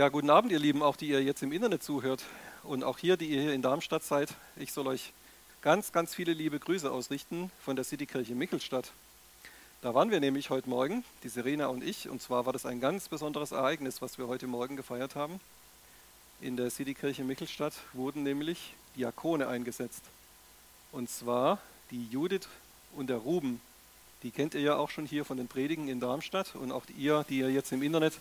Ja, guten Abend, ihr Lieben, auch die ihr jetzt im Internet zuhört und auch hier, die ihr hier in Darmstadt seid. Ich soll euch ganz, ganz viele liebe Grüße ausrichten von der Citykirche Michelstadt. Da waren wir nämlich heute Morgen, die Serena und ich, und zwar war das ein ganz besonderes Ereignis, was wir heute Morgen gefeiert haben. In der Citykirche Michelstadt wurden nämlich Diakone eingesetzt. Und zwar die Judith und der Ruben. Die kennt ihr ja auch schon hier von den Predigen in Darmstadt und auch ihr, die ihr jetzt im Internet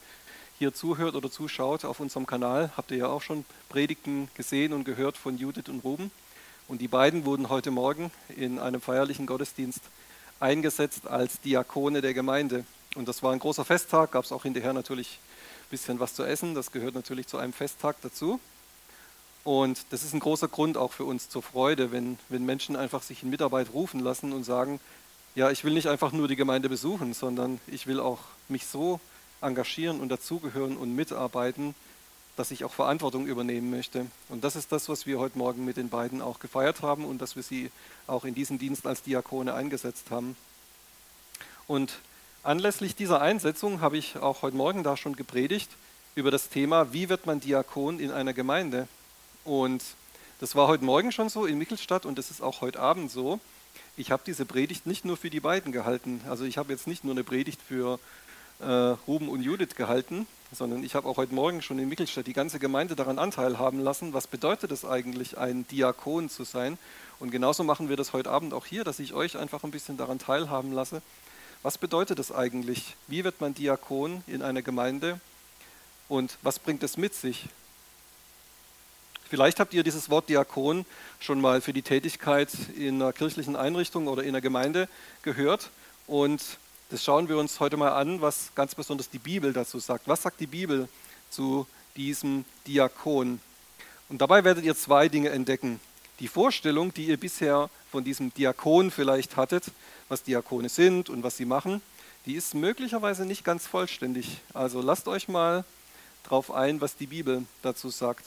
hier zuhört oder zuschaut auf unserem Kanal, habt ihr ja auch schon Predigten gesehen und gehört von Judith und Ruben. Und die beiden wurden heute Morgen in einem feierlichen Gottesdienst eingesetzt als Diakone der Gemeinde. Und das war ein großer Festtag, gab es auch hinterher natürlich ein bisschen was zu essen. Das gehört natürlich zu einem Festtag dazu. Und das ist ein großer Grund auch für uns zur Freude, wenn, wenn Menschen einfach sich in Mitarbeit rufen lassen und sagen, ja, ich will nicht einfach nur die Gemeinde besuchen, sondern ich will auch mich so engagieren und dazugehören und mitarbeiten, dass ich auch Verantwortung übernehmen möchte. Und das ist das, was wir heute Morgen mit den beiden auch gefeiert haben und dass wir sie auch in diesen Dienst als Diakone eingesetzt haben. Und anlässlich dieser Einsetzung habe ich auch heute Morgen da schon gepredigt über das Thema, wie wird man Diakon in einer Gemeinde. Und das war heute Morgen schon so in Michelstadt und das ist auch heute Abend so. Ich habe diese Predigt nicht nur für die beiden gehalten. Also ich habe jetzt nicht nur eine Predigt für Ruben und Judith gehalten, sondern ich habe auch heute Morgen schon in Michelstadt die ganze Gemeinde daran Anteil haben lassen, was bedeutet es eigentlich, ein Diakon zu sein. Und genauso machen wir das heute Abend auch hier, dass ich euch einfach ein bisschen daran teilhaben lasse. Was bedeutet es eigentlich? Wie wird man Diakon in einer Gemeinde? Und was bringt es mit sich? Vielleicht habt ihr dieses Wort Diakon schon mal für die Tätigkeit in einer kirchlichen Einrichtung oder in einer Gemeinde gehört. Und das schauen wir uns heute mal an, was ganz besonders die Bibel dazu sagt. Was sagt die Bibel zu diesem Diakon? Und dabei werdet ihr zwei Dinge entdecken. Die Vorstellung, die ihr bisher von diesem Diakon vielleicht hattet, was Diakone sind und was sie machen, die ist möglicherweise nicht ganz vollständig. Also lasst euch mal drauf ein, was die Bibel dazu sagt.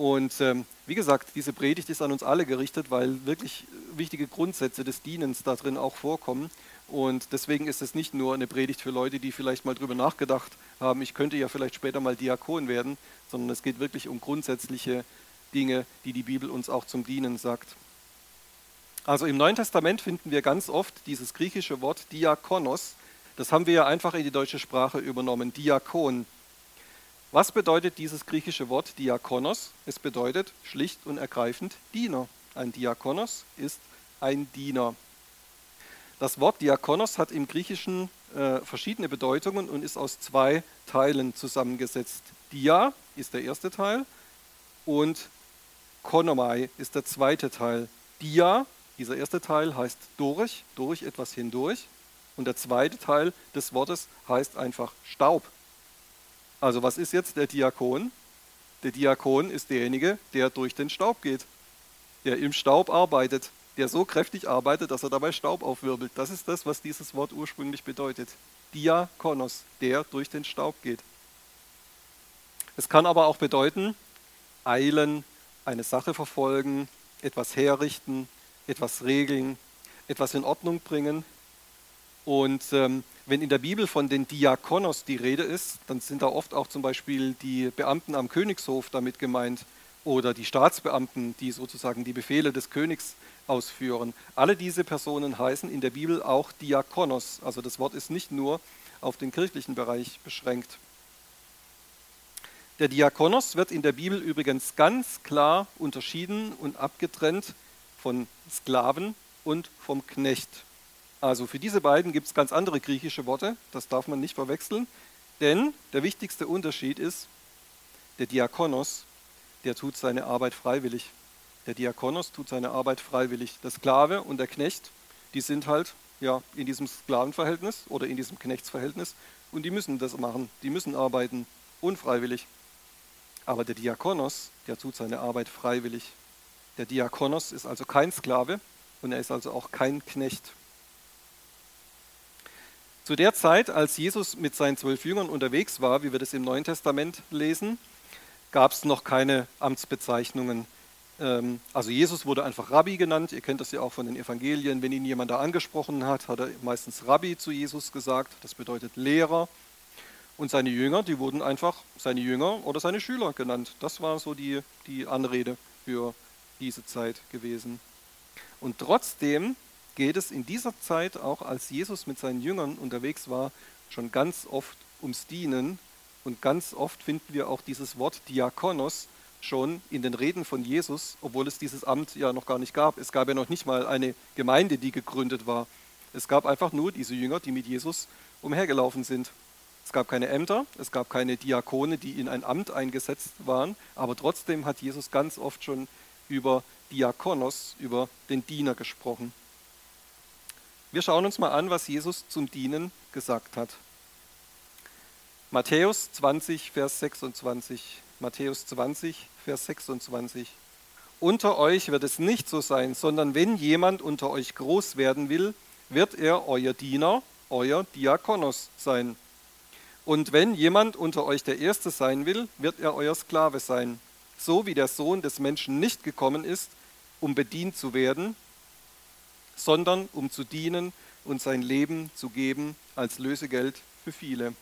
Und ähm, wie gesagt, diese Predigt ist an uns alle gerichtet, weil wirklich wichtige Grundsätze des Dienens da drin auch vorkommen. Und deswegen ist es nicht nur eine Predigt für Leute, die vielleicht mal drüber nachgedacht haben, ich könnte ja vielleicht später mal Diakon werden, sondern es geht wirklich um grundsätzliche Dinge, die die Bibel uns auch zum Dienen sagt. Also im Neuen Testament finden wir ganz oft dieses griechische Wort Diakonos. Das haben wir ja einfach in die deutsche Sprache übernommen, Diakon. Was bedeutet dieses griechische Wort Diakonos? Es bedeutet schlicht und ergreifend Diener. Ein Diakonos ist ein Diener. Das Wort Diakonos hat im Griechischen äh, verschiedene Bedeutungen und ist aus zwei Teilen zusammengesetzt. Dia ist der erste Teil und Konomai ist der zweite Teil. Dia, dieser erste Teil heißt durch, durch etwas hindurch. Und der zweite Teil des Wortes heißt einfach Staub. Also was ist jetzt der Diakon? Der Diakon ist derjenige, der durch den Staub geht, der im Staub arbeitet, der so kräftig arbeitet, dass er dabei Staub aufwirbelt. Das ist das, was dieses Wort ursprünglich bedeutet. Diakonos, der durch den Staub geht. Es kann aber auch bedeuten, eilen, eine Sache verfolgen, etwas herrichten, etwas regeln, etwas in Ordnung bringen. Und ähm, wenn in der Bibel von den Diakonos die Rede ist, dann sind da oft auch zum Beispiel die Beamten am Königshof damit gemeint oder die Staatsbeamten, die sozusagen die Befehle des Königs ausführen. Alle diese Personen heißen in der Bibel auch Diakonos. Also das Wort ist nicht nur auf den kirchlichen Bereich beschränkt. Der Diakonos wird in der Bibel übrigens ganz klar unterschieden und abgetrennt von Sklaven und vom Knecht. Also für diese beiden gibt es ganz andere griechische Worte, das darf man nicht verwechseln, denn der wichtigste Unterschied ist, der Diakonos, der tut seine Arbeit freiwillig. Der Diakonos tut seine Arbeit freiwillig. Der Sklave und der Knecht, die sind halt ja, in diesem Sklavenverhältnis oder in diesem Knechtsverhältnis und die müssen das machen, die müssen arbeiten, unfreiwillig. Aber der Diakonos, der tut seine Arbeit freiwillig. Der Diakonos ist also kein Sklave und er ist also auch kein Knecht. Zu der Zeit, als Jesus mit seinen zwölf Jüngern unterwegs war, wie wir das im Neuen Testament lesen, gab es noch keine Amtsbezeichnungen ähm, also Jesus wurde einfach Rabbi genannt. Ihr kennt das ja auch von den Evangelien. Wenn ihn jemand da angesprochen hat, hat er meistens Rabbi zu Jesus gesagt. Das bedeutet Lehrer. Und seine Jünger, die wurden einfach seine Jünger oder seine Schüler genannt. Das war so die, die Anrede für diese Zeit gewesen. Und trotzdem geht es in dieser Zeit, auch als Jesus mit seinen Jüngern unterwegs war, schon ganz oft ums Dienen. Und ganz oft finden wir auch dieses Wort Diakonos schon in den Reden von Jesus, obwohl es dieses Amt ja noch gar nicht gab. Es gab ja noch nicht mal eine Gemeinde, die gegründet war. Es gab einfach nur diese Jünger, die mit Jesus umhergelaufen sind. Es gab keine Ämter, es gab keine Diakone, die in ein Amt eingesetzt waren, aber trotzdem hat Jesus ganz oft schon über Diakonos, über den Diener gesprochen. Wir schauen uns mal an, was Jesus zum Dienen gesagt hat. Matthäus 20, Vers 26. Matthäus 20, Vers 26. Unter euch wird es nicht so sein, sondern wenn jemand unter euch groß werden will, wird er euer Diener, euer Diakonos sein. Und wenn jemand unter euch der Erste sein will, wird er euer Sklave sein, so wie der Sohn des Menschen nicht gekommen ist, um bedient zu werden, sondern um zu dienen und sein Leben zu geben als Lösegeld für viele.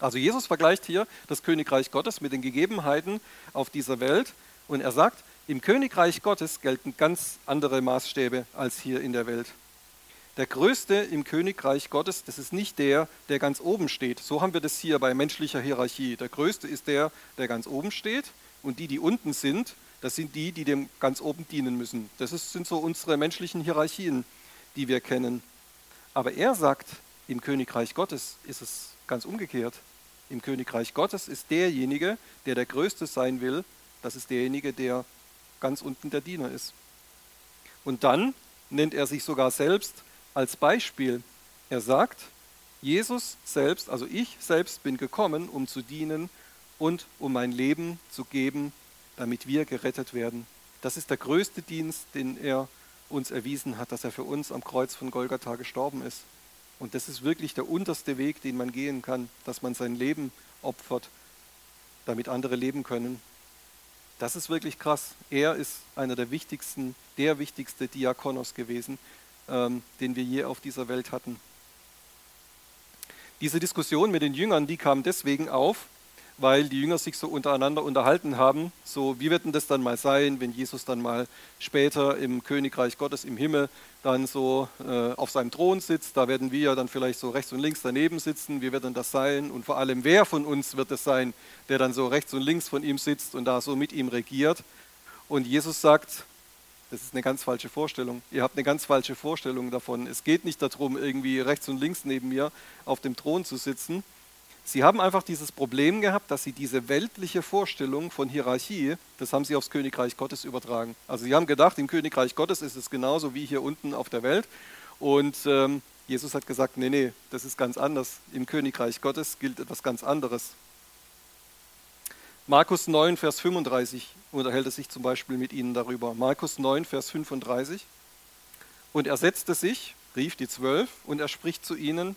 Also Jesus vergleicht hier das Königreich Gottes mit den Gegebenheiten auf dieser Welt und er sagt, im Königreich Gottes gelten ganz andere Maßstäbe als hier in der Welt. Der Größte im Königreich Gottes, das ist nicht der, der ganz oben steht. So haben wir das hier bei menschlicher Hierarchie. Der Größte ist der, der ganz oben steht und die, die unten sind, das sind die, die dem ganz oben dienen müssen. Das ist, sind so unsere menschlichen Hierarchien, die wir kennen. Aber er sagt, im Königreich Gottes ist es ganz umgekehrt. Im Königreich Gottes ist derjenige, der der Größte sein will, das ist derjenige, der ganz unten der Diener ist. Und dann nennt er sich sogar selbst als Beispiel. Er sagt, Jesus selbst, also ich selbst bin gekommen, um zu dienen und um mein Leben zu geben damit wir gerettet werden. Das ist der größte Dienst, den er uns erwiesen hat, dass er für uns am Kreuz von Golgatha gestorben ist. Und das ist wirklich der unterste Weg, den man gehen kann, dass man sein Leben opfert, damit andere leben können. Das ist wirklich krass. Er ist einer der wichtigsten, der wichtigste Diakonos gewesen, ähm, den wir je auf dieser Welt hatten. Diese Diskussion mit den Jüngern, die kam deswegen auf, weil die Jünger sich so untereinander unterhalten haben, so wie wird denn das dann mal sein, wenn Jesus dann mal später im Königreich Gottes im Himmel dann so äh, auf seinem Thron sitzt, da werden wir ja dann vielleicht so rechts und links daneben sitzen, wie wird denn das sein und vor allem wer von uns wird es sein, der dann so rechts und links von ihm sitzt und da so mit ihm regiert. Und Jesus sagt, das ist eine ganz falsche Vorstellung. Ihr habt eine ganz falsche Vorstellung davon. Es geht nicht darum, irgendwie rechts und links neben mir auf dem Thron zu sitzen, Sie haben einfach dieses Problem gehabt, dass sie diese weltliche Vorstellung von Hierarchie, das haben sie aufs Königreich Gottes übertragen. Also sie haben gedacht, im Königreich Gottes ist es genauso wie hier unten auf der Welt. Und ähm, Jesus hat gesagt, nee, nee, das ist ganz anders. Im Königreich Gottes gilt etwas ganz anderes. Markus 9, Vers 35 unterhält es sich zum Beispiel mit ihnen darüber. Markus 9, Vers 35. Und er setzte sich, rief die Zwölf, und er spricht zu ihnen,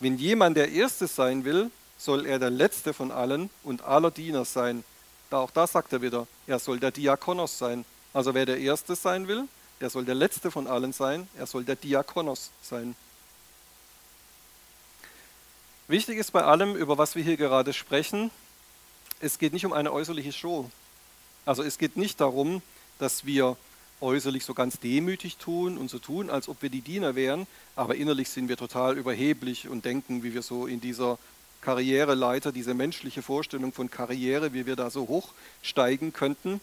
wenn jemand der Erste sein will, soll er der Letzte von allen und aller Diener sein. Da auch da sagt er wieder, er soll der Diakonos sein. Also wer der Erste sein will, der soll der Letzte von allen sein, er soll der Diakonos sein. Wichtig ist bei allem, über was wir hier gerade sprechen, es geht nicht um eine äußerliche Show. Also es geht nicht darum, dass wir äußerlich so ganz demütig tun und so tun, als ob wir die Diener wären, aber innerlich sind wir total überheblich und denken, wie wir so in dieser Karriereleiter, diese menschliche Vorstellung von Karriere, wie wir da so hochsteigen könnten,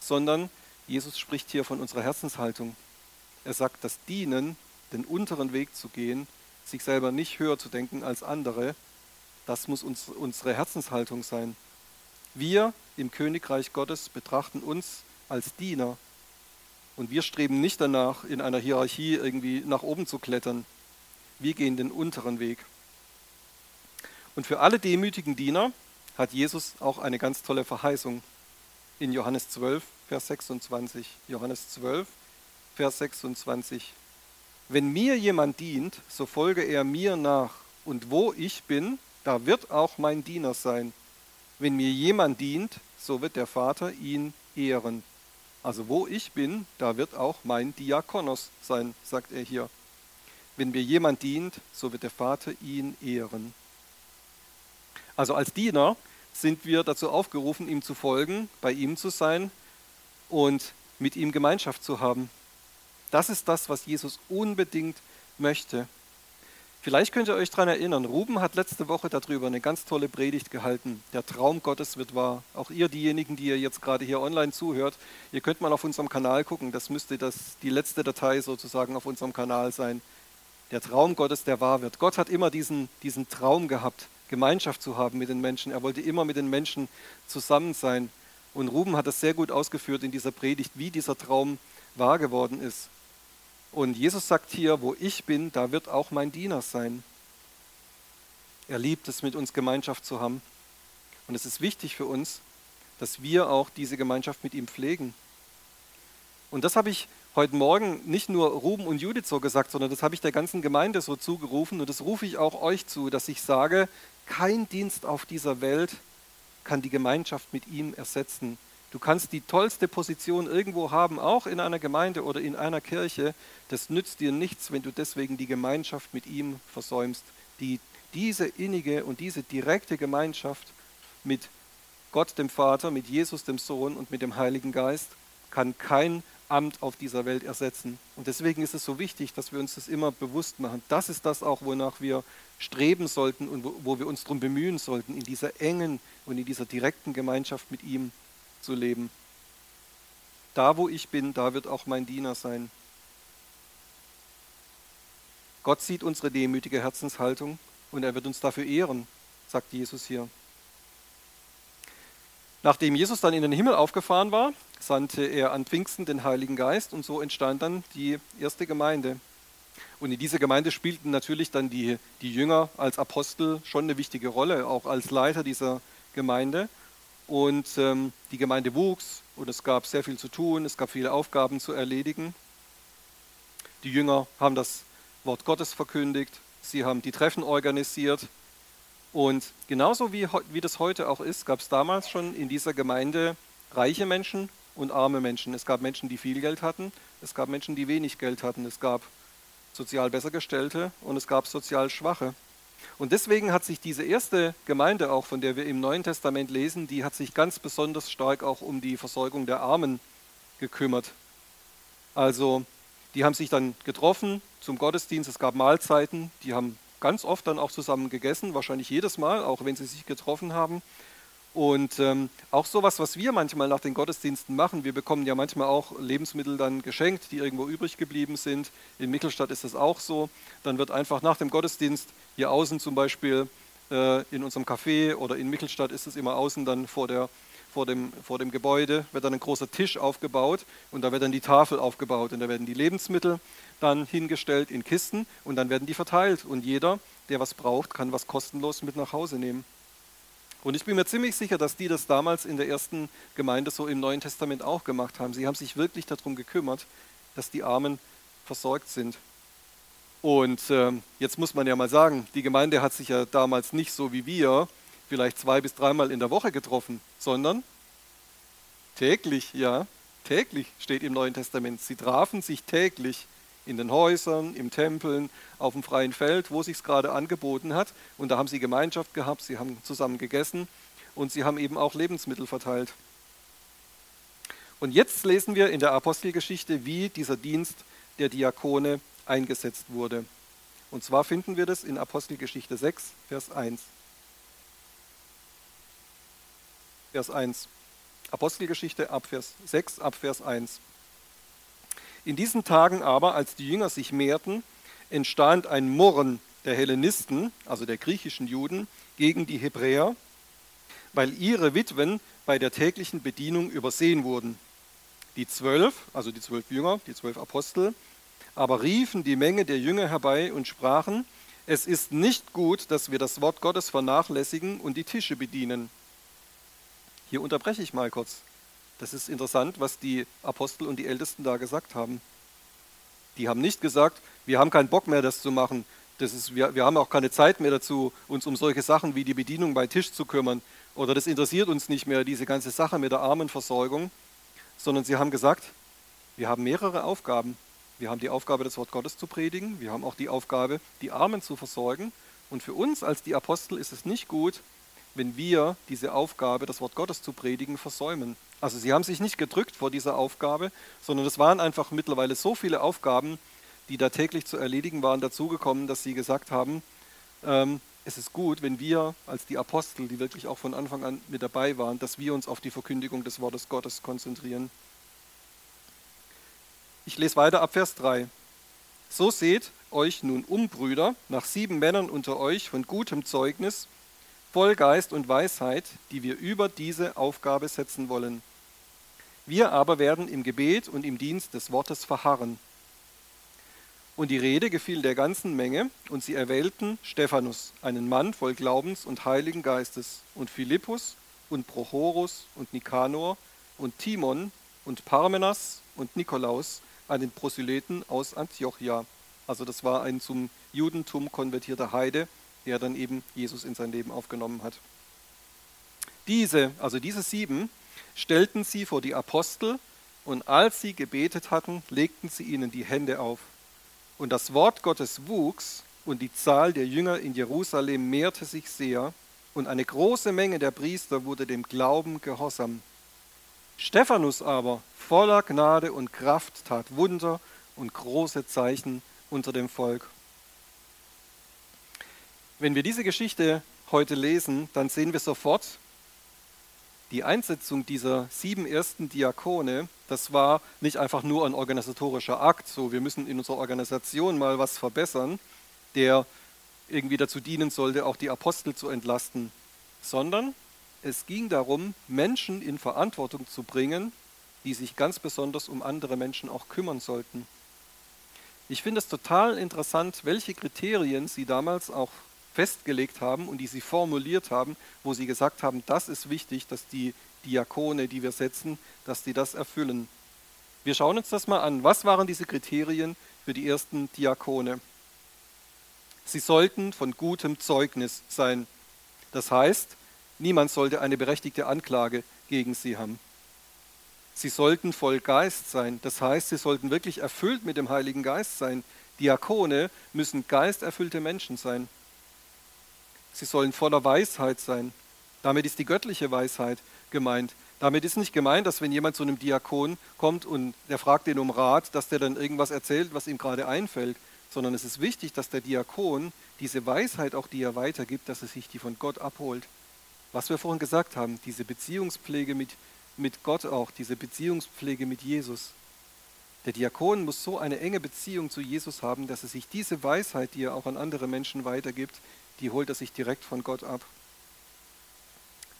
sondern Jesus spricht hier von unserer Herzenshaltung. Er sagt, das Dienen, den unteren Weg zu gehen, sich selber nicht höher zu denken als andere, das muss uns, unsere Herzenshaltung sein. Wir im Königreich Gottes betrachten uns als Diener und wir streben nicht danach, in einer Hierarchie irgendwie nach oben zu klettern. Wir gehen den unteren Weg. Und für alle demütigen Diener hat Jesus auch eine ganz tolle Verheißung in Johannes 12, Vers 26. Johannes 12, Vers 26. Wenn mir jemand dient, so folge er mir nach, und wo ich bin, da wird auch mein Diener sein. Wenn mir jemand dient, so wird der Vater ihn ehren. Also wo ich bin, da wird auch mein Diakonos sein, sagt er hier. Wenn mir jemand dient, so wird der Vater ihn ehren. Also als Diener sind wir dazu aufgerufen, ihm zu folgen, bei ihm zu sein und mit ihm Gemeinschaft zu haben. Das ist das, was Jesus unbedingt möchte. Vielleicht könnt ihr euch daran erinnern, Ruben hat letzte Woche darüber eine ganz tolle Predigt gehalten. Der Traum Gottes wird wahr. Auch ihr, diejenigen, die ihr jetzt gerade hier online zuhört, ihr könnt mal auf unserem Kanal gucken. Das müsste das, die letzte Datei sozusagen auf unserem Kanal sein. Der Traum Gottes, der wahr wird. Gott hat immer diesen, diesen Traum gehabt, Gemeinschaft zu haben mit den Menschen. Er wollte immer mit den Menschen zusammen sein. Und Ruben hat das sehr gut ausgeführt in dieser Predigt, wie dieser Traum wahr geworden ist. Und Jesus sagt hier, wo ich bin, da wird auch mein Diener sein. Er liebt es, mit uns Gemeinschaft zu haben. Und es ist wichtig für uns, dass wir auch diese Gemeinschaft mit ihm pflegen. Und das habe ich heute Morgen nicht nur Ruben und Judith so gesagt, sondern das habe ich der ganzen Gemeinde so zugerufen und das rufe ich auch euch zu, dass ich sage, kein Dienst auf dieser Welt kann die Gemeinschaft mit ihm ersetzen. Du kannst die tollste Position irgendwo haben, auch in einer Gemeinde oder in einer Kirche. Das nützt dir nichts, wenn du deswegen die Gemeinschaft mit ihm versäumst. Die, diese innige und diese direkte Gemeinschaft mit Gott dem Vater, mit Jesus dem Sohn und mit dem Heiligen Geist kann kein Amt auf dieser Welt ersetzen. Und deswegen ist es so wichtig, dass wir uns das immer bewusst machen. Das ist das auch, wonach wir streben sollten und wo, wo wir uns darum bemühen sollten, in dieser engen und in dieser direkten Gemeinschaft mit ihm zu leben. Da, wo ich bin, da wird auch mein Diener sein. Gott sieht unsere demütige Herzenshaltung und er wird uns dafür ehren, sagt Jesus hier. Nachdem Jesus dann in den Himmel aufgefahren war, sandte er an Pfingsten den Heiligen Geist und so entstand dann die erste Gemeinde. Und in dieser Gemeinde spielten natürlich dann die, die Jünger als Apostel schon eine wichtige Rolle, auch als Leiter dieser Gemeinde. Und ähm, die Gemeinde wuchs und es gab sehr viel zu tun, es gab viele Aufgaben zu erledigen. Die Jünger haben das Wort Gottes verkündigt, sie haben die Treffen organisiert. Und genauso wie, wie das heute auch ist, gab es damals schon in dieser Gemeinde reiche Menschen und arme Menschen. Es gab Menschen, die viel Geld hatten, es gab Menschen, die wenig Geld hatten, es gab sozial Bessergestellte und es gab sozial Schwache. Und deswegen hat sich diese erste Gemeinde auch, von der wir im Neuen Testament lesen, die hat sich ganz besonders stark auch um die Versorgung der Armen gekümmert. Also die haben sich dann getroffen zum Gottesdienst, es gab Mahlzeiten, die haben ganz oft dann auch zusammen gegessen, wahrscheinlich jedes Mal, auch wenn sie sich getroffen haben. Und ähm, auch sowas, was wir manchmal nach den Gottesdiensten machen, wir bekommen ja manchmal auch Lebensmittel dann geschenkt, die irgendwo übrig geblieben sind. In Michelstadt ist das auch so. Dann wird einfach nach dem Gottesdienst hier außen zum Beispiel äh, in unserem Café oder in Michelstadt ist es immer außen dann vor, der, vor, dem, vor dem Gebäude, wird dann ein großer Tisch aufgebaut und da wird dann die Tafel aufgebaut und da werden die Lebensmittel dann hingestellt in Kisten und dann werden die verteilt und jeder, der was braucht, kann was kostenlos mit nach Hause nehmen. Und ich bin mir ziemlich sicher, dass die das damals in der ersten Gemeinde so im Neuen Testament auch gemacht haben. Sie haben sich wirklich darum gekümmert, dass die Armen versorgt sind. Und äh, jetzt muss man ja mal sagen, die Gemeinde hat sich ja damals nicht so wie wir vielleicht zwei bis dreimal in der Woche getroffen, sondern täglich, ja, täglich steht im Neuen Testament. Sie trafen sich täglich in den Häusern, im Tempeln, auf dem freien Feld, wo sich es gerade angeboten hat. Und da haben sie Gemeinschaft gehabt, sie haben zusammen gegessen und sie haben eben auch Lebensmittel verteilt. Und jetzt lesen wir in der Apostelgeschichte, wie dieser Dienst der Diakone eingesetzt wurde. Und zwar finden wir das in Apostelgeschichte 6, Vers 1. Vers 1. Apostelgeschichte ab Vers 6, ab Vers 1. In diesen Tagen aber, als die Jünger sich mehrten, entstand ein Murren der Hellenisten, also der griechischen Juden, gegen die Hebräer, weil ihre Witwen bei der täglichen Bedienung übersehen wurden. Die zwölf, also die zwölf Jünger, die zwölf Apostel, aber riefen die Menge der Jünger herbei und sprachen, es ist nicht gut, dass wir das Wort Gottes vernachlässigen und die Tische bedienen. Hier unterbreche ich mal kurz. Das ist interessant, was die Apostel und die Ältesten da gesagt haben. Die haben nicht gesagt, wir haben keinen Bock mehr, das zu machen. Das ist, wir, wir haben auch keine Zeit mehr dazu, uns um solche Sachen wie die Bedienung bei Tisch zu kümmern. Oder das interessiert uns nicht mehr, diese ganze Sache mit der Armenversorgung. Sondern sie haben gesagt, wir haben mehrere Aufgaben. Wir haben die Aufgabe, das Wort Gottes zu predigen. Wir haben auch die Aufgabe, die Armen zu versorgen. Und für uns als die Apostel ist es nicht gut, wenn wir diese Aufgabe, das Wort Gottes zu predigen, versäumen. Also sie haben sich nicht gedrückt vor dieser Aufgabe, sondern es waren einfach mittlerweile so viele Aufgaben, die da täglich zu erledigen waren, dazugekommen, dass sie gesagt haben, ähm, es ist gut, wenn wir als die Apostel, die wirklich auch von Anfang an mit dabei waren, dass wir uns auf die Verkündigung des Wortes Gottes konzentrieren. Ich lese weiter ab Vers 3. So seht euch nun um, Brüder, nach sieben Männern unter euch von gutem Zeugnis, voll Geist und Weisheit, die wir über diese Aufgabe setzen wollen. Wir aber werden im Gebet und im Dienst des Wortes verharren. Und die Rede gefiel der ganzen Menge, und sie erwählten Stephanus, einen Mann voll Glaubens und Heiligen Geistes, und Philippus und Prochorus und Nikanor und Timon und Parmenas und Nikolaus, einen Proselyten aus Antiochia. Also das war ein zum Judentum konvertierter Heide, der dann eben Jesus in sein Leben aufgenommen hat. Diese, also diese sieben, stellten sie vor die Apostel, und als sie gebetet hatten, legten sie ihnen die Hände auf. Und das Wort Gottes wuchs und die Zahl der Jünger in Jerusalem mehrte sich sehr und eine große Menge der Priester wurde dem Glauben gehorsam. Stephanus aber, voller Gnade und Kraft, tat Wunder und große Zeichen unter dem Volk. Wenn wir diese Geschichte heute lesen, dann sehen wir sofort, die Einsetzung dieser sieben ersten Diakone, das war nicht einfach nur ein organisatorischer Akt, so wir müssen in unserer Organisation mal was verbessern, der irgendwie dazu dienen sollte, auch die Apostel zu entlasten, sondern es ging darum, Menschen in Verantwortung zu bringen, die sich ganz besonders um andere Menschen auch kümmern sollten. Ich finde es total interessant, welche Kriterien sie damals auch festgelegt haben und die sie formuliert haben, wo sie gesagt haben, das ist wichtig, dass die Diakone, die wir setzen, dass die das erfüllen. Wir schauen uns das mal an. Was waren diese Kriterien für die ersten Diakone? Sie sollten von gutem Zeugnis sein. Das heißt, niemand sollte eine berechtigte Anklage gegen sie haben. Sie sollten voll Geist sein. Das heißt, sie sollten wirklich erfüllt mit dem Heiligen Geist sein. Diakone müssen geisterfüllte Menschen sein. Sie sollen voller Weisheit sein. Damit ist die göttliche Weisheit gemeint. Damit ist nicht gemeint, dass wenn jemand zu einem Diakon kommt und der fragt ihn um Rat, dass der dann irgendwas erzählt, was ihm gerade einfällt, sondern es ist wichtig, dass der Diakon diese Weisheit auch, die er weitergibt, dass er sich die von Gott abholt. Was wir vorhin gesagt haben, diese Beziehungspflege mit, mit Gott auch, diese Beziehungspflege mit Jesus. Der Diakon muss so eine enge Beziehung zu Jesus haben, dass er sich diese Weisheit, die er auch an andere Menschen weitergibt, die holt er sich direkt von Gott ab.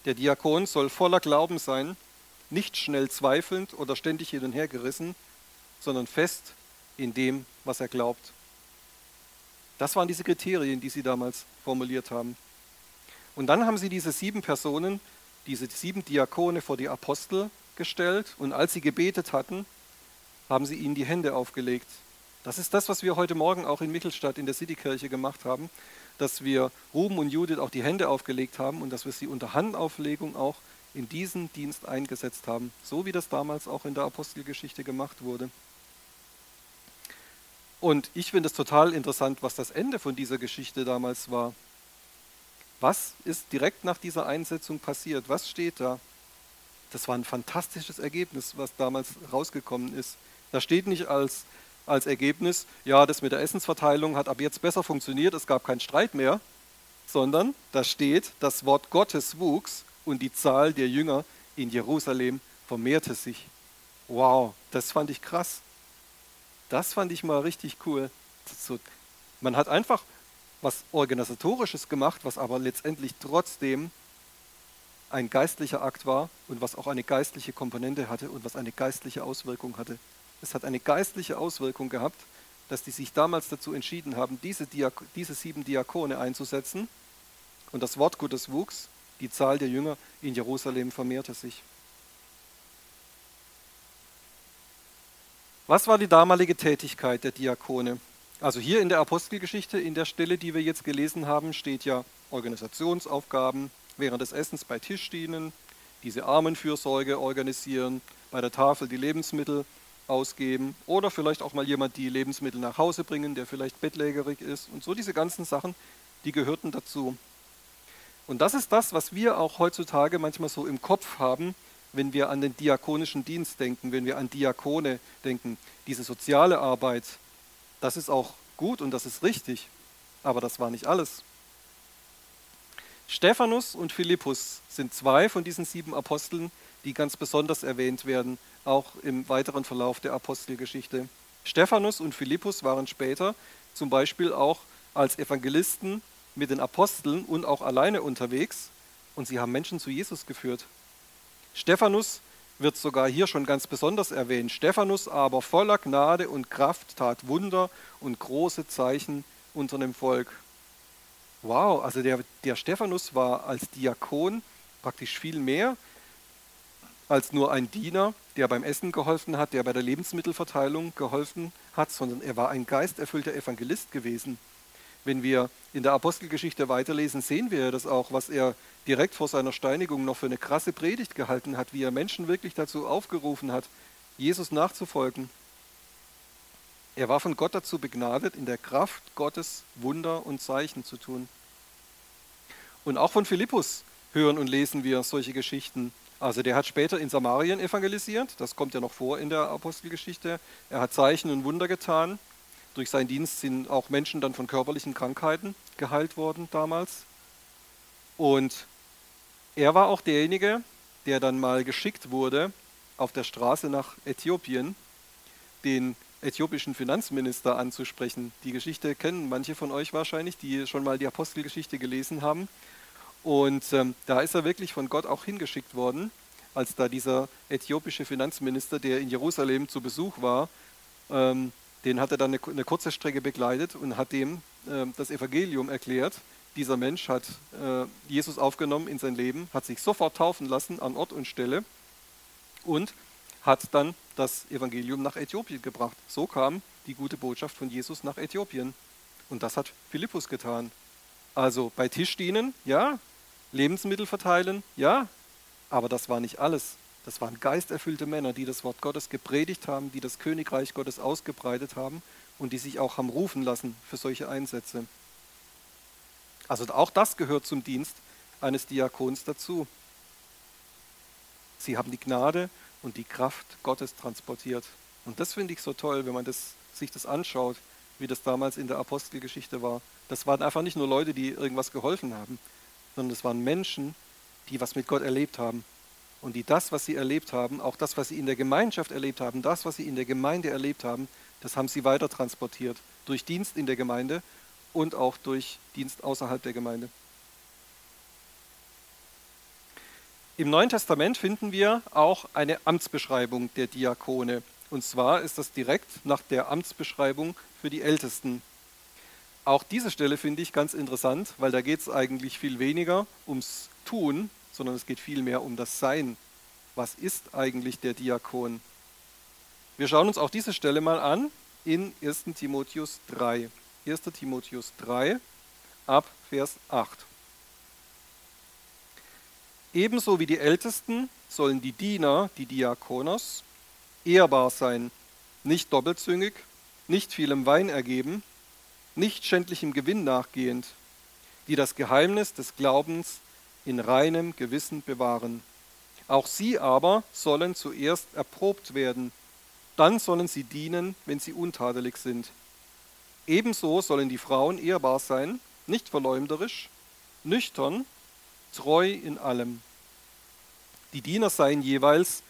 Der Diakon soll voller Glauben sein, nicht schnell zweifelnd oder ständig hin und her gerissen, sondern fest in dem, was er glaubt. Das waren diese Kriterien, die sie damals formuliert haben. Und dann haben sie diese sieben Personen, diese sieben Diakone vor die Apostel gestellt und als sie gebetet hatten, haben sie ihnen die Hände aufgelegt. Das ist das, was wir heute Morgen auch in Mittelstadt in der Citykirche gemacht haben dass wir Ruben und Judith auch die Hände aufgelegt haben und dass wir sie unter Handauflegung auch in diesen Dienst eingesetzt haben, so wie das damals auch in der Apostelgeschichte gemacht wurde. Und ich finde es total interessant, was das Ende von dieser Geschichte damals war. Was ist direkt nach dieser Einsetzung passiert? Was steht da? Das war ein fantastisches Ergebnis, was damals rausgekommen ist. Da steht nicht als als Ergebnis, ja, das mit der Essensverteilung hat ab jetzt besser funktioniert, es gab keinen Streit mehr, sondern da steht, das Wort Gottes wuchs und die Zahl der Jünger in Jerusalem vermehrte sich. Wow, das fand ich krass. Das fand ich mal richtig cool. Man hat einfach was Organisatorisches gemacht, was aber letztendlich trotzdem ein geistlicher Akt war und was auch eine geistliche Komponente hatte und was eine geistliche Auswirkung hatte. Es hat eine geistliche Auswirkung gehabt, dass die sich damals dazu entschieden haben, diese, Diak diese sieben Diakone einzusetzen. Und das Wort Gottes wuchs, die Zahl der Jünger in Jerusalem vermehrte sich. Was war die damalige Tätigkeit der Diakone? Also hier in der Apostelgeschichte, in der Stelle, die wir jetzt gelesen haben, steht ja Organisationsaufgaben, während des Essens bei Tisch dienen, diese Armenfürsorge organisieren, bei der Tafel die Lebensmittel ausgeben oder vielleicht auch mal jemand die Lebensmittel nach Hause bringen, der vielleicht bettlägerig ist und so diese ganzen Sachen, die gehörten dazu. Und das ist das, was wir auch heutzutage manchmal so im Kopf haben, wenn wir an den diakonischen Dienst denken, wenn wir an Diakone denken. Diese soziale Arbeit, das ist auch gut und das ist richtig, aber das war nicht alles. Stephanus und Philippus sind zwei von diesen sieben Aposteln, die ganz besonders erwähnt werden, auch im weiteren Verlauf der Apostelgeschichte. Stephanus und Philippus waren später zum Beispiel auch als Evangelisten mit den Aposteln und auch alleine unterwegs und sie haben Menschen zu Jesus geführt. Stephanus wird sogar hier schon ganz besonders erwähnt. Stephanus aber voller Gnade und Kraft tat Wunder und große Zeichen unter dem Volk. Wow, also der, der Stephanus war als Diakon praktisch viel mehr als nur ein Diener, der beim Essen geholfen hat, der bei der Lebensmittelverteilung geholfen hat, sondern er war ein geisterfüllter Evangelist gewesen. Wenn wir in der Apostelgeschichte weiterlesen, sehen wir das auch, was er direkt vor seiner Steinigung noch für eine krasse Predigt gehalten hat, wie er Menschen wirklich dazu aufgerufen hat, Jesus nachzufolgen. Er war von Gott dazu begnadet, in der Kraft Gottes Wunder und Zeichen zu tun. Und auch von Philippus hören und lesen wir solche Geschichten. Also der hat später in Samarien evangelisiert, das kommt ja noch vor in der Apostelgeschichte. Er hat Zeichen und Wunder getan. Durch seinen Dienst sind auch Menschen dann von körperlichen Krankheiten geheilt worden damals. Und er war auch derjenige, der dann mal geschickt wurde auf der Straße nach Äthiopien, den äthiopischen Finanzminister anzusprechen. Die Geschichte kennen manche von euch wahrscheinlich, die schon mal die Apostelgeschichte gelesen haben. Und ähm, da ist er wirklich von Gott auch hingeschickt worden, als da dieser äthiopische Finanzminister, der in Jerusalem zu Besuch war, ähm, den hat er dann eine, eine, kurze Strecke begleitet und hat dem äh, das Evangelium erklärt. Dieser Mensch hat äh, Jesus aufgenommen in sein Leben, hat sich sofort taufen lassen an Ort und Stelle und hat dann das Evangelium nach Äthiopien gebracht. So kam die gute Botschaft von Jesus nach Äthiopien. Und das hat Philippus getan. Also bei Tisch dienen, ja, Lebensmittel verteilen, ja, aber das war nicht alles. Das waren geisterfüllte Männer, die das Wort Gottes gepredigt haben, die das Königreich Gottes ausgebreitet haben und die sich auch haben rufen lassen für solche Einsätze. Also auch das gehört zum Dienst eines Diakons dazu. Sie haben die Gnade und die Kraft Gottes transportiert. Und das finde ich so toll, wenn man das, sich das anschaut, wie das damals in der Apostelgeschichte war. Das waren einfach nicht nur Leute, die irgendwas geholfen haben, sondern es waren Menschen, die was mit Gott erlebt haben. Und die das, was sie erlebt haben, auch das, was sie in der Gemeinschaft erlebt haben, das, was sie in der Gemeinde erlebt haben, das haben sie weiter transportiert. Durch Dienst in der Gemeinde und auch durch Dienst außerhalb der Gemeinde. Im Neuen Testament finden wir auch eine Amtsbeschreibung der Diakone. Und zwar ist das direkt nach der Amtsbeschreibung für die Ältesten. Auch diese Stelle finde ich ganz interessant, weil da geht es eigentlich viel weniger ums Tun, sondern es geht vielmehr um das Sein. Was ist eigentlich der Diakon? Wir schauen uns auch diese Stelle mal an in 1 Timotheus 3. 1 Timotheus 3 ab Vers 8. Ebenso wie die Ältesten sollen die Diener, die Diakonos, ehrbar sein, nicht doppelzüngig, nicht vielem Wein ergeben, nicht schändlichem Gewinn nachgehend, die das Geheimnis des Glaubens in reinem Gewissen bewahren. Auch sie aber sollen zuerst erprobt werden, dann sollen sie dienen, wenn sie untadelig sind. Ebenso sollen die Frauen ehrbar sein, nicht verleumderisch, nüchtern, treu in allem. Die Diener seien jeweils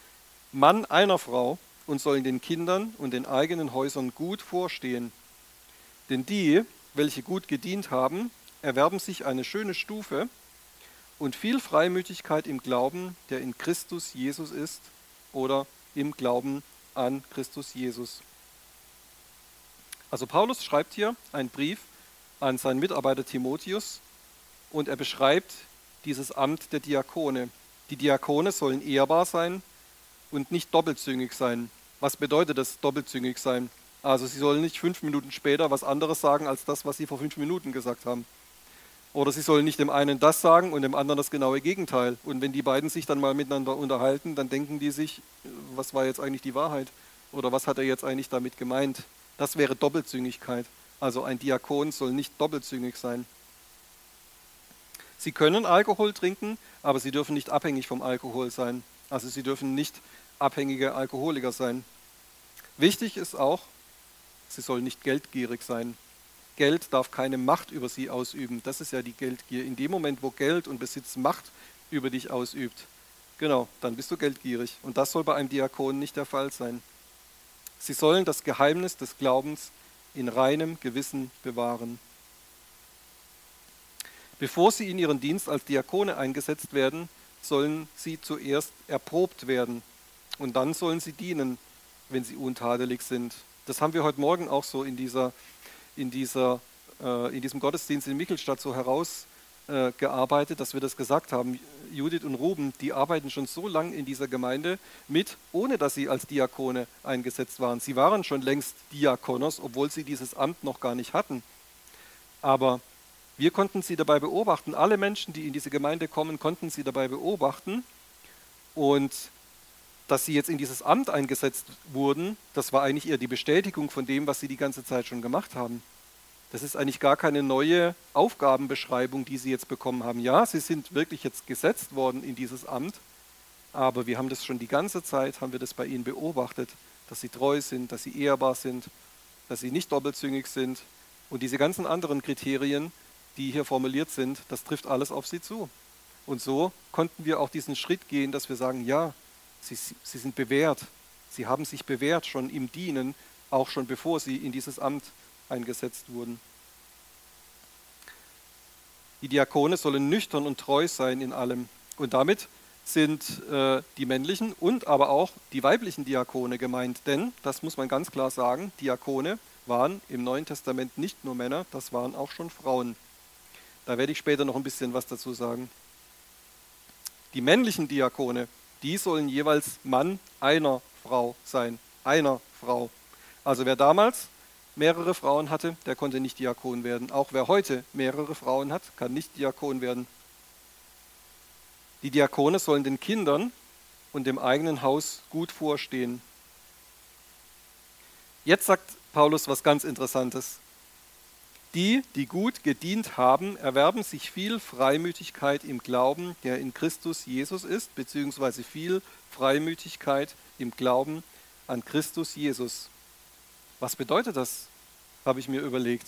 Mann einer Frau und sollen den Kindern und den eigenen Häusern gut vorstehen. Denn die, welche gut gedient haben, erwerben sich eine schöne Stufe und viel Freimütigkeit im Glauben, der in Christus Jesus ist oder im Glauben an Christus Jesus. Also Paulus schreibt hier einen Brief an seinen Mitarbeiter Timotheus und er beschreibt dieses Amt der Diakone. Die Diakone sollen ehrbar sein und nicht doppelzüngig sein. Was bedeutet das doppelzüngig sein? Also sie sollen nicht fünf Minuten später was anderes sagen als das, was sie vor fünf Minuten gesagt haben. Oder sie sollen nicht dem einen das sagen und dem anderen das genaue Gegenteil. Und wenn die beiden sich dann mal miteinander unterhalten, dann denken die sich, was war jetzt eigentlich die Wahrheit? Oder was hat er jetzt eigentlich damit gemeint? Das wäre Doppelzüngigkeit. Also ein Diakon soll nicht doppelzüngig sein. Sie können Alkohol trinken, aber sie dürfen nicht abhängig vom Alkohol sein. Also sie dürfen nicht abhängige Alkoholiker sein. Wichtig ist auch, sie sollen nicht geldgierig sein. Geld darf keine Macht über sie ausüben. Das ist ja die Geldgier. In dem Moment, wo Geld und Besitz Macht über dich ausübt, genau, dann bist du geldgierig. Und das soll bei einem Diakon nicht der Fall sein. Sie sollen das Geheimnis des Glaubens in reinem Gewissen bewahren. Bevor sie in ihren Dienst als Diakone eingesetzt werden, sollen sie zuerst erprobt werden und dann sollen sie dienen, wenn sie untadelig sind. Das haben wir heute Morgen auch so in, dieser, in, dieser, äh, in diesem Gottesdienst in Michelstadt so herausgearbeitet, äh, dass wir das gesagt haben. Judith und Ruben, die arbeiten schon so lange in dieser Gemeinde mit, ohne dass sie als Diakone eingesetzt waren. Sie waren schon längst Diakonos, obwohl sie dieses Amt noch gar nicht hatten. Aber wir konnten sie dabei beobachten, alle Menschen, die in diese Gemeinde kommen, konnten sie dabei beobachten. Und dass sie jetzt in dieses Amt eingesetzt wurden, das war eigentlich eher die Bestätigung von dem, was sie die ganze Zeit schon gemacht haben. Das ist eigentlich gar keine neue Aufgabenbeschreibung, die sie jetzt bekommen haben. Ja, sie sind wirklich jetzt gesetzt worden in dieses Amt, aber wir haben das schon die ganze Zeit, haben wir das bei ihnen beobachtet, dass sie treu sind, dass sie ehrbar sind, dass sie nicht doppelzüngig sind. Und diese ganzen anderen Kriterien, die hier formuliert sind, das trifft alles auf sie zu. Und so konnten wir auch diesen Schritt gehen, dass wir sagen, ja, sie, sie sind bewährt. Sie haben sich bewährt schon im Dienen, auch schon bevor sie in dieses Amt eingesetzt wurden. Die Diakone sollen nüchtern und treu sein in allem. Und damit sind äh, die männlichen und aber auch die weiblichen Diakone gemeint. Denn, das muss man ganz klar sagen, Diakone waren im Neuen Testament nicht nur Männer, das waren auch schon Frauen. Da werde ich später noch ein bisschen was dazu sagen. Die männlichen Diakone, die sollen jeweils Mann einer Frau sein. Einer Frau. Also wer damals mehrere Frauen hatte, der konnte nicht Diakon werden. Auch wer heute mehrere Frauen hat, kann nicht Diakon werden. Die Diakone sollen den Kindern und dem eigenen Haus gut vorstehen. Jetzt sagt Paulus was ganz Interessantes. Die, die gut gedient haben, erwerben sich viel Freimütigkeit im Glauben, der in Christus Jesus ist, beziehungsweise viel Freimütigkeit im Glauben an Christus Jesus. Was bedeutet das, habe ich mir überlegt.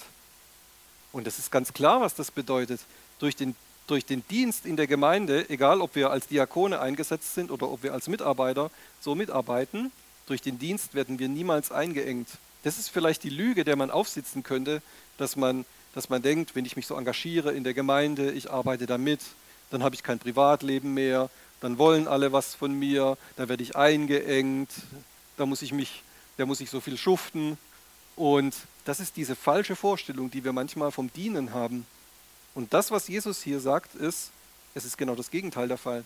Und es ist ganz klar, was das bedeutet. Durch den, durch den Dienst in der Gemeinde, egal ob wir als Diakone eingesetzt sind oder ob wir als Mitarbeiter so mitarbeiten, durch den Dienst werden wir niemals eingeengt. Das ist vielleicht die Lüge, der man aufsitzen könnte, dass man, dass man denkt, wenn ich mich so engagiere in der Gemeinde, ich arbeite da mit, dann habe ich kein Privatleben mehr, dann wollen alle was von mir, da werde ich eingeengt, da muss ich mich, da muss ich so viel schuften. Und das ist diese falsche Vorstellung, die wir manchmal vom Dienen haben. Und das, was Jesus hier sagt, ist, es ist genau das Gegenteil der Fall.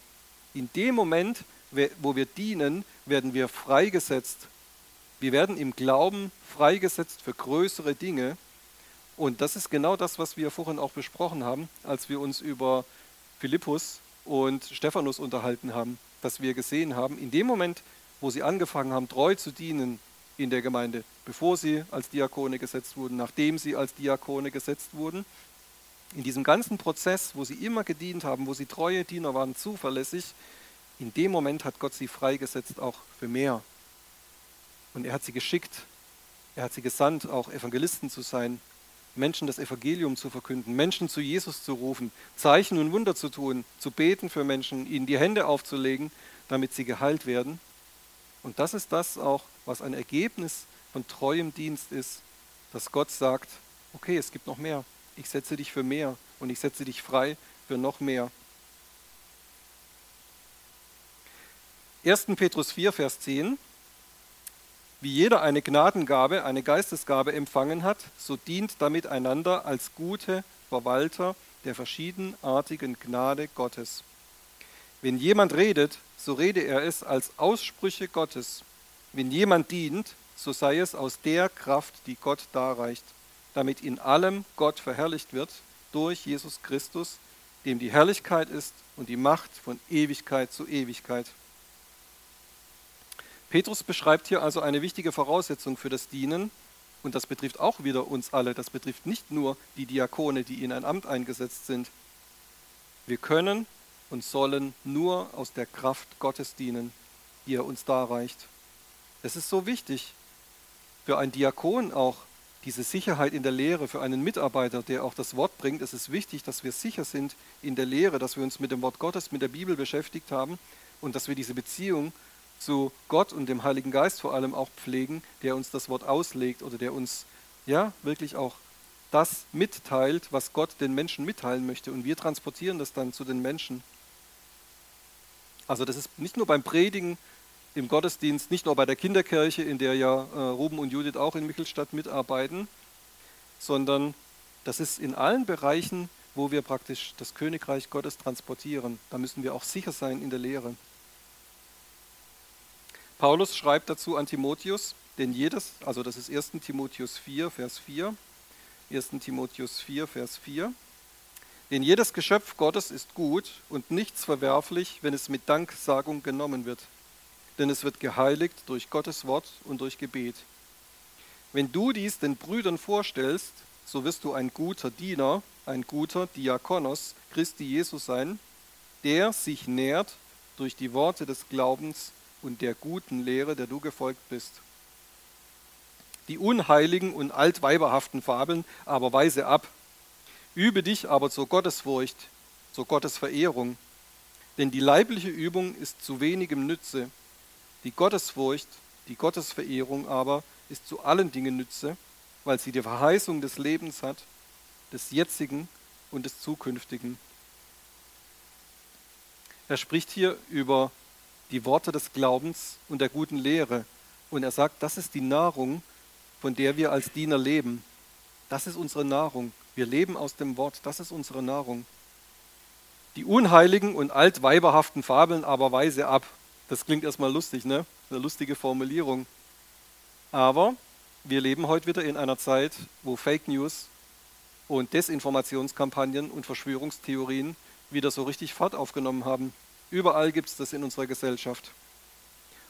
In dem Moment, wo wir dienen, werden wir freigesetzt. Wir werden im Glauben freigesetzt für größere Dinge und das ist genau das, was wir vorhin auch besprochen haben, als wir uns über Philippus und Stephanus unterhalten haben, dass wir gesehen haben, in dem Moment, wo sie angefangen haben, treu zu dienen in der Gemeinde, bevor sie als Diakone gesetzt wurden, nachdem sie als Diakone gesetzt wurden, in diesem ganzen Prozess, wo sie immer gedient haben, wo sie treue Diener waren, zuverlässig, in dem Moment hat Gott sie freigesetzt auch für mehr. Und er hat sie geschickt, er hat sie gesandt, auch Evangelisten zu sein, Menschen das Evangelium zu verkünden, Menschen zu Jesus zu rufen, Zeichen und Wunder zu tun, zu beten für Menschen, ihnen die Hände aufzulegen, damit sie geheilt werden. Und das ist das auch, was ein Ergebnis von treuem Dienst ist, dass Gott sagt, okay, es gibt noch mehr. Ich setze dich für mehr und ich setze dich frei für noch mehr. 1. Petrus 4, Vers 10. Wie jeder eine Gnadengabe, eine Geistesgabe empfangen hat, so dient damit einander als gute Verwalter der verschiedenartigen Gnade Gottes. Wenn jemand redet, so rede er es als Aussprüche Gottes. Wenn jemand dient, so sei es aus der Kraft, die Gott darreicht, damit in allem Gott verherrlicht wird durch Jesus Christus, dem die Herrlichkeit ist und die Macht von Ewigkeit zu Ewigkeit. Petrus beschreibt hier also eine wichtige Voraussetzung für das Dienen und das betrifft auch wieder uns alle. Das betrifft nicht nur die Diakone, die in ein Amt eingesetzt sind. Wir können und sollen nur aus der Kraft Gottes dienen, die er uns darreicht. Es ist so wichtig für einen Diakon auch, diese Sicherheit in der Lehre, für einen Mitarbeiter, der auch das Wort bringt. Es ist wichtig, dass wir sicher sind in der Lehre, dass wir uns mit dem Wort Gottes, mit der Bibel beschäftigt haben und dass wir diese Beziehung zu Gott und dem Heiligen Geist vor allem auch pflegen, der uns das Wort auslegt oder der uns ja wirklich auch das mitteilt, was Gott den Menschen mitteilen möchte. Und wir transportieren das dann zu den Menschen. Also das ist nicht nur beim Predigen im Gottesdienst, nicht nur bei der Kinderkirche, in der ja äh, Ruben und Judith auch in Michelstadt mitarbeiten, sondern das ist in allen Bereichen, wo wir praktisch das Königreich Gottes transportieren. Da müssen wir auch sicher sein in der Lehre. Paulus schreibt dazu an Timotheus, denn jedes, also das ist 1. Timotheus 4, Vers 4, 1. Timotheus 4, Vers 4, denn jedes Geschöpf Gottes ist gut und nichts verwerflich, wenn es mit Danksagung genommen wird denn es wird geheiligt durch Gottes Wort und durch Gebet. Wenn du dies den Brüdern vorstellst, so wirst du ein guter Diener, ein guter Diakonos Christi Jesus sein, der sich nährt durch die Worte des Glaubens und der guten Lehre, der du gefolgt bist. Die unheiligen und altweiberhaften Fabeln aber weise ab. Übe dich aber zur Gottesfurcht, zur Gottesverehrung, denn die leibliche Übung ist zu wenigem Nütze, die Gottesfurcht, die Gottesverehrung aber ist zu allen Dingen Nütze, weil sie die Verheißung des Lebens hat, des jetzigen und des zukünftigen. Er spricht hier über die Worte des Glaubens und der guten Lehre. Und er sagt, das ist die Nahrung, von der wir als Diener leben. Das ist unsere Nahrung. Wir leben aus dem Wort. Das ist unsere Nahrung. Die unheiligen und altweiberhaften Fabeln aber weise ab. Das klingt erstmal lustig, ne? Eine lustige Formulierung. Aber wir leben heute wieder in einer Zeit, wo Fake News und Desinformationskampagnen und Verschwörungstheorien wieder so richtig Fahrt aufgenommen haben. Überall gibt es das in unserer Gesellschaft.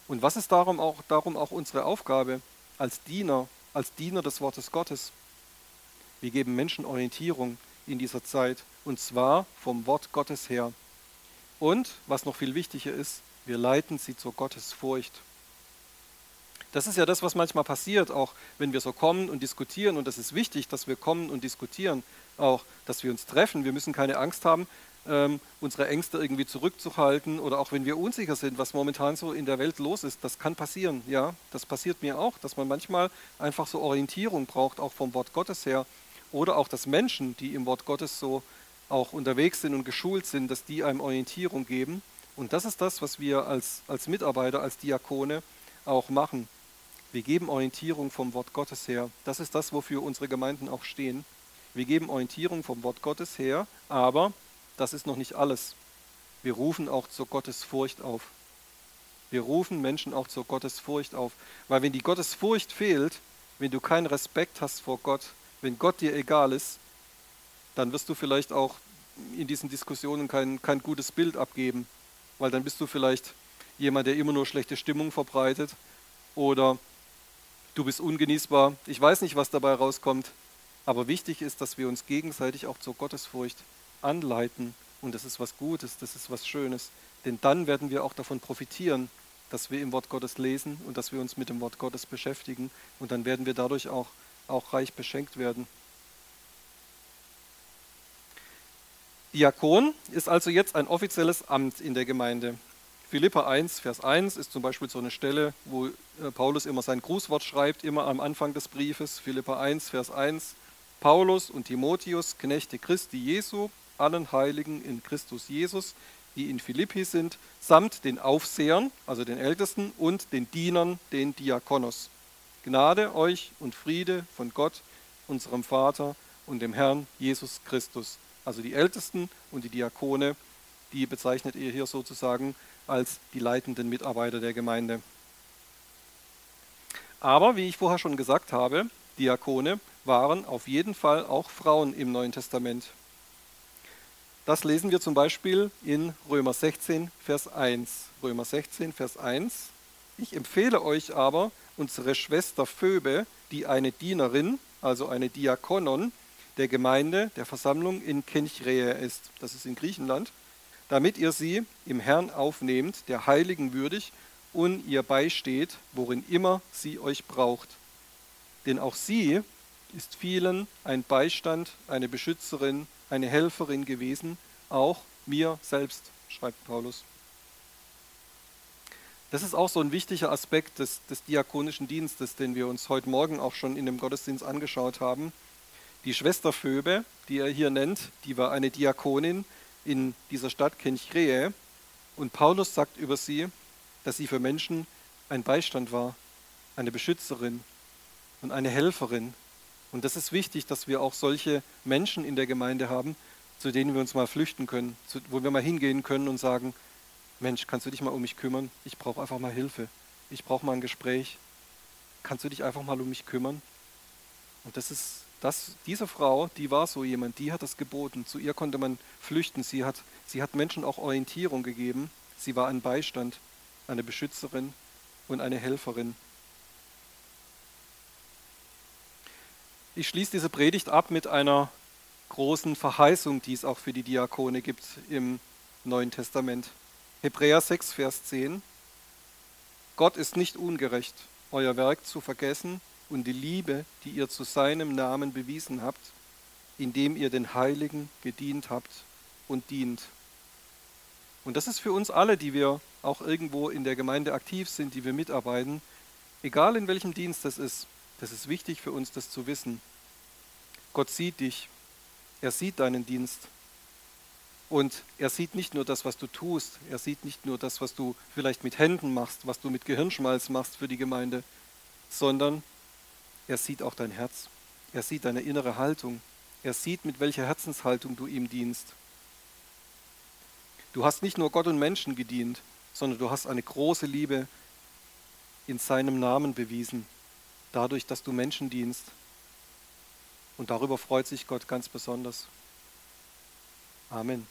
Und was ist darum auch, darum auch unsere Aufgabe als Diener, als Diener des Wortes Gottes? Wir geben Menschen Orientierung in dieser Zeit und zwar vom Wort Gottes her. Und, was noch viel wichtiger ist, wir leiten sie zur Gottesfurcht. Das ist ja das, was manchmal passiert, auch wenn wir so kommen und diskutieren. Und das ist wichtig, dass wir kommen und diskutieren, auch, dass wir uns treffen. Wir müssen keine Angst haben, ähm, unsere Ängste irgendwie zurückzuhalten oder auch wenn wir unsicher sind, was momentan so in der Welt los ist. Das kann passieren, ja. Das passiert mir auch, dass man manchmal einfach so Orientierung braucht, auch vom Wort Gottes her. Oder auch, dass Menschen, die im Wort Gottes so auch unterwegs sind und geschult sind, dass die einem Orientierung geben. Und das ist das, was wir als, als Mitarbeiter, als Diakone auch machen. Wir geben Orientierung vom Wort Gottes her. Das ist das, wofür unsere Gemeinden auch stehen. Wir geben Orientierung vom Wort Gottes her, aber das ist noch nicht alles. Wir rufen auch zur Gottesfurcht auf. Wir rufen Menschen auch zur Gottesfurcht auf. Weil wenn die Gottesfurcht fehlt, wenn du keinen Respekt hast vor Gott, wenn Gott dir egal ist, dann wirst du vielleicht auch in diesen Diskussionen kein, kein gutes Bild abgeben weil dann bist du vielleicht jemand, der immer nur schlechte Stimmung verbreitet oder du bist ungenießbar. Ich weiß nicht, was dabei rauskommt, aber wichtig ist, dass wir uns gegenseitig auch zur Gottesfurcht anleiten und das ist was Gutes, das ist was Schönes, denn dann werden wir auch davon profitieren, dass wir im Wort Gottes lesen und dass wir uns mit dem Wort Gottes beschäftigen und dann werden wir dadurch auch, auch reich beschenkt werden. Diakon ist also jetzt ein offizielles Amt in der Gemeinde. Philippa 1, Vers 1 ist zum Beispiel so eine Stelle, wo äh, Paulus immer sein Grußwort schreibt, immer am Anfang des Briefes. Philippa 1, Vers 1. Paulus und Timotheus, Knechte Christi Jesu, allen Heiligen in Christus Jesus, die in Philippi sind, samt den Aufsehern, also den Ältesten, und den Dienern, den Diakonos. Gnade euch und Friede von Gott, unserem Vater und dem Herrn Jesus Christus. Also die Ältesten und die Diakone, die bezeichnet ihr hier sozusagen als die leitenden Mitarbeiter der Gemeinde. Aber wie ich vorher schon gesagt habe, Diakone waren auf jeden Fall auch Frauen im Neuen Testament. Das lesen wir zum Beispiel in Römer 16, Vers 1. Römer 16, Vers 1. Ich empfehle euch aber unsere Schwester Phoebe, die eine Dienerin, also eine Diakonon, der Gemeinde, der Versammlung in Kenchrea ist, das ist in Griechenland, damit ihr sie im Herrn aufnehmt, der Heiligen würdig, und ihr beisteht, worin immer sie euch braucht. Denn auch sie ist vielen ein Beistand, eine Beschützerin, eine Helferin gewesen, auch mir selbst, schreibt Paulus. Das ist auch so ein wichtiger Aspekt des, des diakonischen Dienstes, den wir uns heute Morgen auch schon in dem Gottesdienst angeschaut haben. Die Schwester Phoebe, die er hier nennt, die war eine Diakonin in dieser Stadt Kenchreä. Und Paulus sagt über sie, dass sie für Menschen ein Beistand war, eine Beschützerin und eine Helferin. Und das ist wichtig, dass wir auch solche Menschen in der Gemeinde haben, zu denen wir uns mal flüchten können, wo wir mal hingehen können und sagen, Mensch, kannst du dich mal um mich kümmern? Ich brauche einfach mal Hilfe. Ich brauche mal ein Gespräch. Kannst du dich einfach mal um mich kümmern? Und das ist das, diese Frau, die war so jemand, die hat das geboten. Zu ihr konnte man flüchten. Sie hat, sie hat Menschen auch Orientierung gegeben. Sie war ein Beistand, eine Beschützerin und eine Helferin. Ich schließe diese Predigt ab mit einer großen Verheißung, die es auch für die Diakone gibt im Neuen Testament. Hebräer 6, Vers 10. Gott ist nicht ungerecht, euer Werk zu vergessen und die Liebe, die ihr zu seinem Namen bewiesen habt, indem ihr den Heiligen gedient habt und dient. Und das ist für uns alle, die wir auch irgendwo in der Gemeinde aktiv sind, die wir mitarbeiten, egal in welchem Dienst das ist, das ist wichtig für uns, das zu wissen. Gott sieht dich, er sieht deinen Dienst und er sieht nicht nur das, was du tust, er sieht nicht nur das, was du vielleicht mit Händen machst, was du mit Gehirnschmalz machst für die Gemeinde, sondern er sieht auch dein Herz. Er sieht deine innere Haltung. Er sieht, mit welcher Herzenshaltung du ihm dienst. Du hast nicht nur Gott und Menschen gedient, sondern du hast eine große Liebe in seinem Namen bewiesen, dadurch, dass du Menschen dienst. Und darüber freut sich Gott ganz besonders. Amen.